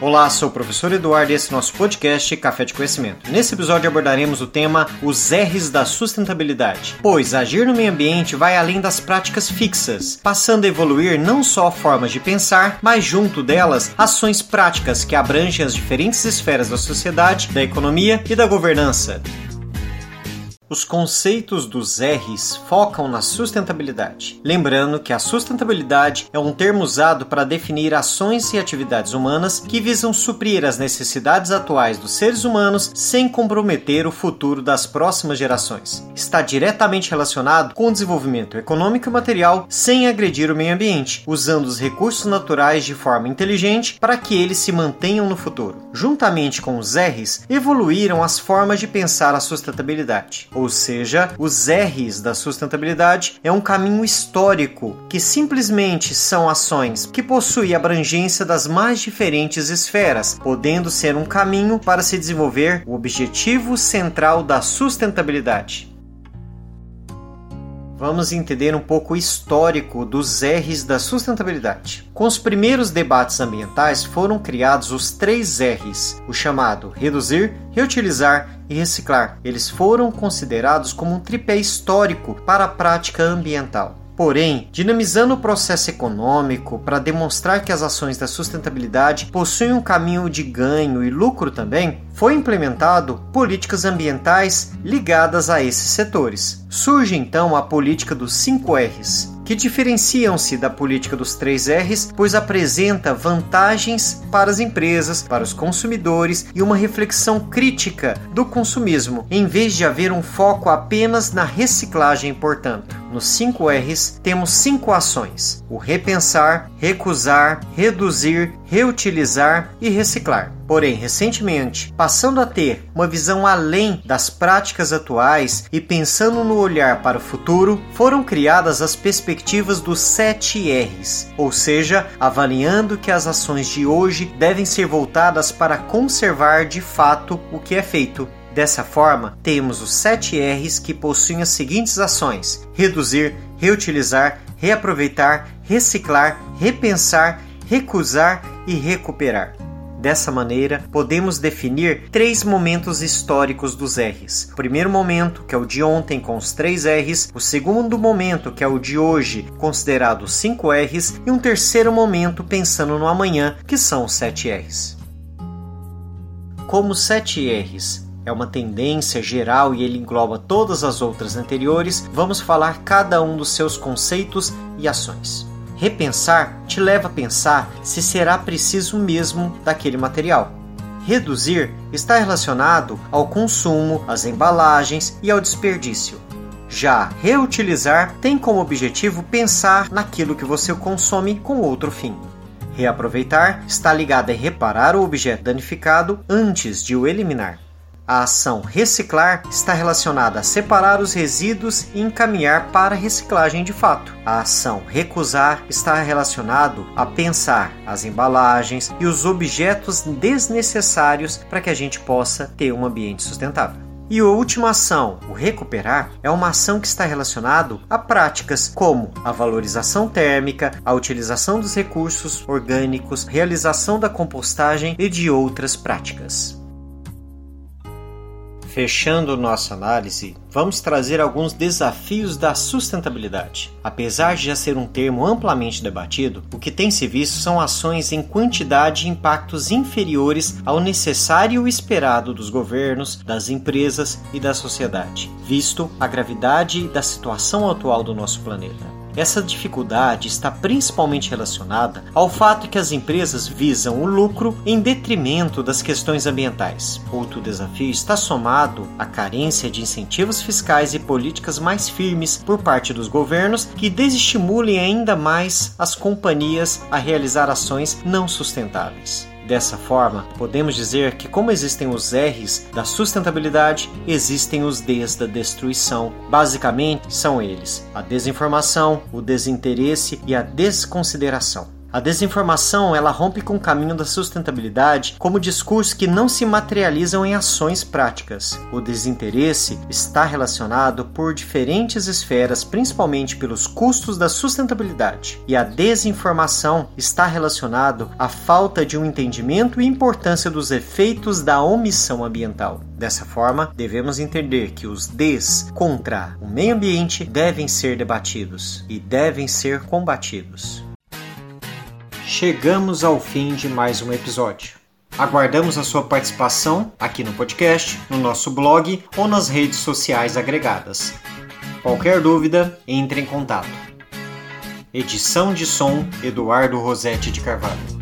Olá, sou o professor Eduardo e esse é nosso podcast Café de Conhecimento. Nesse episódio abordaremos o tema os R's da sustentabilidade, pois agir no meio ambiente vai além das práticas fixas, passando a evoluir não só formas de pensar, mas junto delas ações práticas que abrangem as diferentes esferas da sociedade, da economia e da governança. Os conceitos dos R's focam na sustentabilidade. Lembrando que a sustentabilidade é um termo usado para definir ações e atividades humanas que visam suprir as necessidades atuais dos seres humanos sem comprometer o futuro das próximas gerações. Está diretamente relacionado com o desenvolvimento econômico e material sem agredir o meio ambiente, usando os recursos naturais de forma inteligente para que eles se mantenham no futuro. Juntamente com os R's, evoluíram as formas de pensar a sustentabilidade ou seja, os R's da sustentabilidade é um caminho histórico que simplesmente são ações que possuem abrangência das mais diferentes esferas, podendo ser um caminho para se desenvolver o objetivo central da sustentabilidade. Vamos entender um pouco o histórico dos R's da sustentabilidade. Com os primeiros debates ambientais foram criados os três R's, o chamado reduzir, reutilizar e reciclar. Eles foram considerados como um tripé histórico para a prática ambiental. Porém, dinamizando o processo econômico para demonstrar que as ações da sustentabilidade possuem um caminho de ganho e lucro também, foi implementado políticas ambientais ligadas a esses setores. Surge então a política dos 5 R's, que diferenciam-se da política dos 3 R's, pois apresenta vantagens para as empresas, para os consumidores e uma reflexão crítica do consumismo, em vez de haver um foco apenas na reciclagem, portanto. Nos 5 R's temos cinco ações: o repensar, recusar, reduzir, reutilizar e reciclar. Porém, recentemente, passando a ter uma visão além das práticas atuais e pensando no olhar para o futuro, foram criadas as perspectivas dos 7 R's, ou seja, avaliando que as ações de hoje devem ser voltadas para conservar de fato o que é feito. Dessa forma, temos os 7 R's que possuem as seguintes ações: reduzir, reutilizar, reaproveitar, reciclar, repensar, recusar e recuperar. Dessa maneira, podemos definir três momentos históricos dos R's. O primeiro momento, que é o de ontem com os três R's, o segundo momento, que é o de hoje, considerado os cinco R's, e um terceiro momento pensando no amanhã, que são os sete R's. Como sete R's é uma tendência geral e ele engloba todas as outras anteriores, vamos falar cada um dos seus conceitos e ações. Repensar te leva a pensar se será preciso mesmo daquele material. Reduzir está relacionado ao consumo, às embalagens e ao desperdício. Já reutilizar tem como objetivo pensar naquilo que você consome com outro fim. Reaproveitar está ligado a reparar o objeto danificado antes de o eliminar. A ação reciclar está relacionada a separar os resíduos e encaminhar para a reciclagem de fato. A ação recusar está relacionado a pensar as embalagens e os objetos desnecessários para que a gente possa ter um ambiente sustentável. E a última ação, o recuperar, é uma ação que está relacionado a práticas como a valorização térmica, a utilização dos recursos orgânicos, realização da compostagem e de outras práticas. Fechando nossa análise, vamos trazer alguns desafios da sustentabilidade. Apesar de já ser um termo amplamente debatido, o que tem se visto são ações em quantidade e impactos inferiores ao necessário e esperado dos governos, das empresas e da sociedade, visto a gravidade da situação atual do nosso planeta. Essa dificuldade está principalmente relacionada ao fato que as empresas visam o lucro em detrimento das questões ambientais. Outro desafio está somado à carência de incentivos fiscais e políticas mais firmes por parte dos governos que desestimulem ainda mais as companhias a realizar ações não sustentáveis. Dessa forma, podemos dizer que, como existem os R's da sustentabilidade, existem os D's da destruição. Basicamente, são eles: a desinformação, o desinteresse e a desconsideração. A desinformação ela rompe com o caminho da sustentabilidade como discursos que não se materializam em ações práticas. O desinteresse está relacionado por diferentes esferas, principalmente pelos custos da sustentabilidade. E a desinformação está relacionado à falta de um entendimento e importância dos efeitos da omissão ambiental. Dessa forma, devemos entender que os Ds contra o meio ambiente devem ser debatidos e devem ser combatidos. Chegamos ao fim de mais um episódio. Aguardamos a sua participação aqui no podcast, no nosso blog ou nas redes sociais agregadas. Qualquer dúvida, entre em contato. Edição de som Eduardo Rosetti de Carvalho.